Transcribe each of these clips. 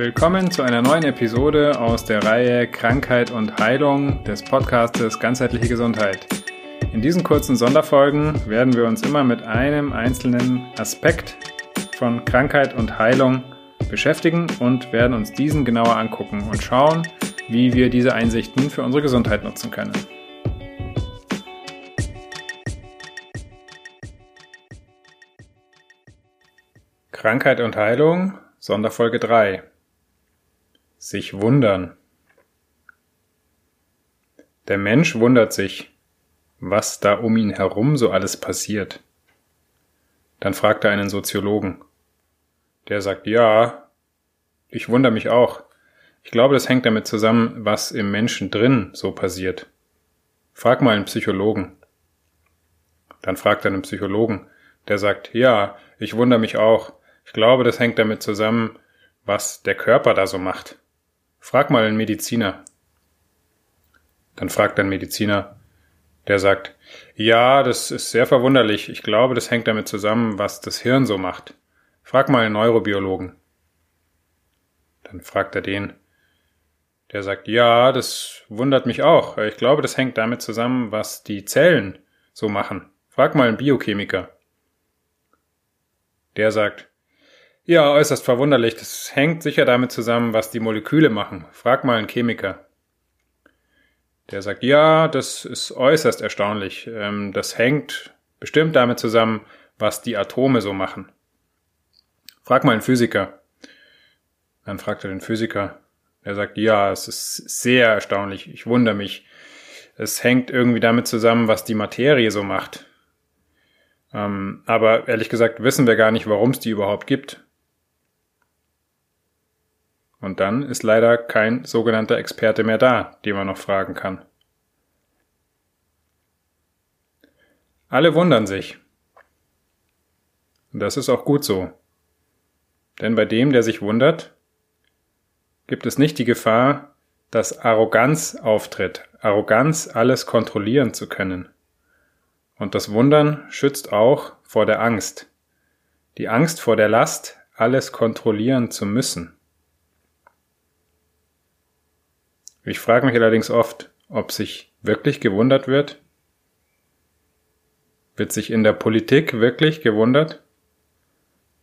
Willkommen zu einer neuen Episode aus der Reihe Krankheit und Heilung des Podcastes Ganzheitliche Gesundheit. In diesen kurzen Sonderfolgen werden wir uns immer mit einem einzelnen Aspekt von Krankheit und Heilung beschäftigen und werden uns diesen genauer angucken und schauen, wie wir diese Einsichten für unsere Gesundheit nutzen können. Krankheit und Heilung, Sonderfolge 3. Sich wundern. Der Mensch wundert sich, was da um ihn herum so alles passiert. Dann fragt er einen Soziologen. Der sagt, ja, ich wundere mich auch. Ich glaube, das hängt damit zusammen, was im Menschen drin so passiert. Frag mal einen Psychologen. Dann fragt er einen Psychologen, der sagt, ja, ich wundere mich auch. Ich glaube, das hängt damit zusammen, was der Körper da so macht. Frag mal einen Mediziner. Dann fragt ein Mediziner, der sagt, ja, das ist sehr verwunderlich. Ich glaube, das hängt damit zusammen, was das Hirn so macht. Frag mal einen Neurobiologen. Dann fragt er den, der sagt, ja, das wundert mich auch. Ich glaube, das hängt damit zusammen, was die Zellen so machen. Frag mal einen Biochemiker. Der sagt, ja, äußerst verwunderlich. Das hängt sicher damit zusammen, was die Moleküle machen. Frag mal einen Chemiker. Der sagt, ja, das ist äußerst erstaunlich. Ähm, das hängt bestimmt damit zusammen, was die Atome so machen. Frag mal einen Physiker. Dann fragt er den Physiker. Er sagt, ja, es ist sehr erstaunlich. Ich wundere mich. Es hängt irgendwie damit zusammen, was die Materie so macht. Ähm, aber ehrlich gesagt wissen wir gar nicht, warum es die überhaupt gibt. Und dann ist leider kein sogenannter Experte mehr da, den man noch fragen kann. Alle wundern sich. Und das ist auch gut so. Denn bei dem, der sich wundert, gibt es nicht die Gefahr, dass Arroganz auftritt, Arroganz, alles kontrollieren zu können. Und das Wundern schützt auch vor der Angst. Die Angst vor der Last, alles kontrollieren zu müssen. Ich frage mich allerdings oft, ob sich wirklich gewundert wird. Wird sich in der Politik wirklich gewundert?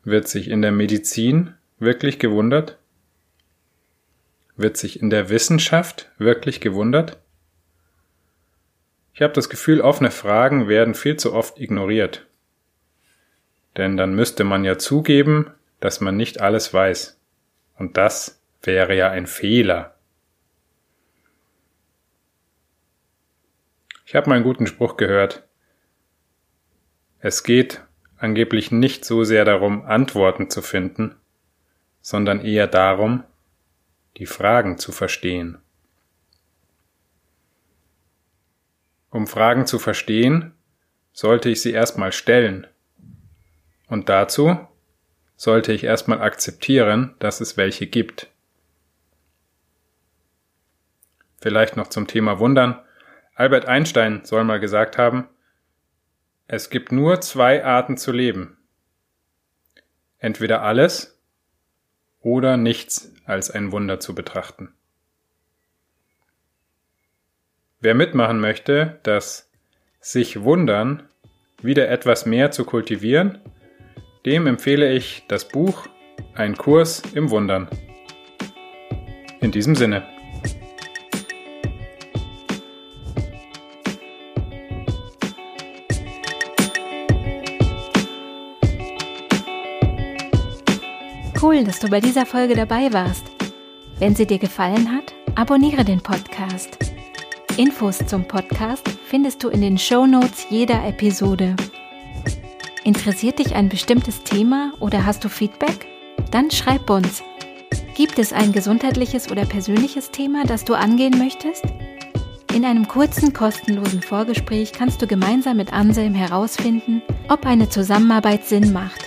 Wird sich in der Medizin wirklich gewundert? Wird sich in der Wissenschaft wirklich gewundert? Ich habe das Gefühl, offene Fragen werden viel zu oft ignoriert. Denn dann müsste man ja zugeben, dass man nicht alles weiß. Und das wäre ja ein Fehler. Ich habe mal einen guten Spruch gehört. Es geht angeblich nicht so sehr darum, Antworten zu finden, sondern eher darum, die Fragen zu verstehen. Um Fragen zu verstehen, sollte ich sie erstmal stellen. Und dazu sollte ich erstmal akzeptieren, dass es welche gibt. Vielleicht noch zum Thema Wundern. Albert Einstein soll mal gesagt haben, es gibt nur zwei Arten zu leben. Entweder alles oder nichts als ein Wunder zu betrachten. Wer mitmachen möchte, das sich wundern wieder etwas mehr zu kultivieren, dem empfehle ich das Buch Ein Kurs im Wundern. In diesem Sinne. Cool, dass du bei dieser Folge dabei warst. Wenn sie dir gefallen hat, abonniere den Podcast. Infos zum Podcast findest du in den Show Notes jeder Episode. Interessiert dich ein bestimmtes Thema oder hast du Feedback? Dann schreib uns. Gibt es ein gesundheitliches oder persönliches Thema, das du angehen möchtest? In einem kurzen, kostenlosen Vorgespräch kannst du gemeinsam mit Anselm herausfinden, ob eine Zusammenarbeit Sinn macht.